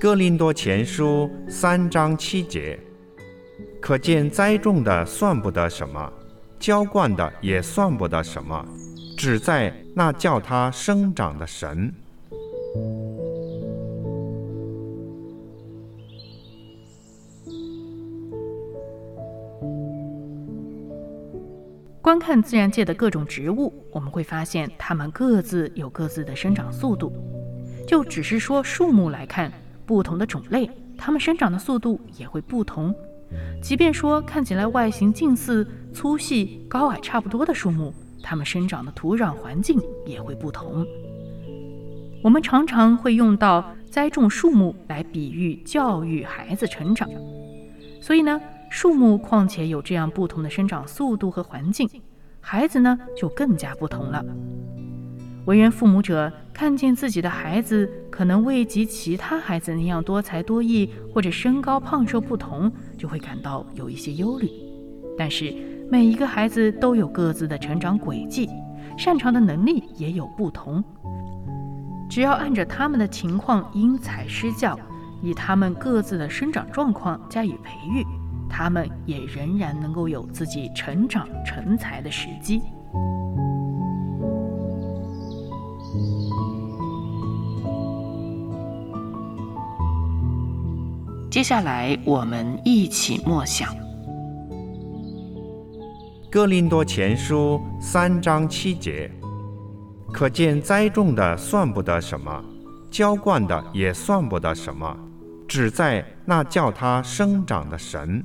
哥林多前书三章七节，可见栽种的算不得什么，浇灌的也算不得什么，只在那叫它生长的神。观看自然界的各种植物，我们会发现它们各自有各自的生长速度。就只是说树木来看，不同的种类，它们生长的速度也会不同。即便说看起来外形近似、粗细、高矮差不多的树木，它们生长的土壤环境也会不同。我们常常会用到栽种树木来比喻教育孩子成长，所以呢。树木况且有这样不同的生长速度和环境，孩子呢就更加不同了。为人父母者看见自己的孩子可能未及其他孩子那样多才多艺，或者身高胖瘦不同，就会感到有一些忧虑。但是每一个孩子都有各自的成长轨迹，擅长的能力也有不同。只要按着他们的情况因材施教，以他们各自的生长状况加以培育。他们也仍然能够有自己成长成才的时机。接下来，我们一起默想《哥林多前书》三章七节，可见栽种的算不得什么，浇灌的也算不得什么，只在那叫它生长的神。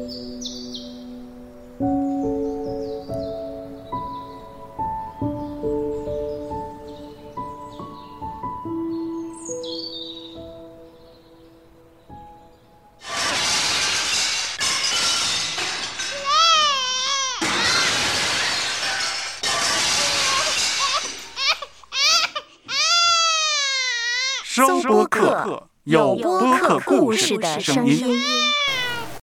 收播客，有播客故事的声音。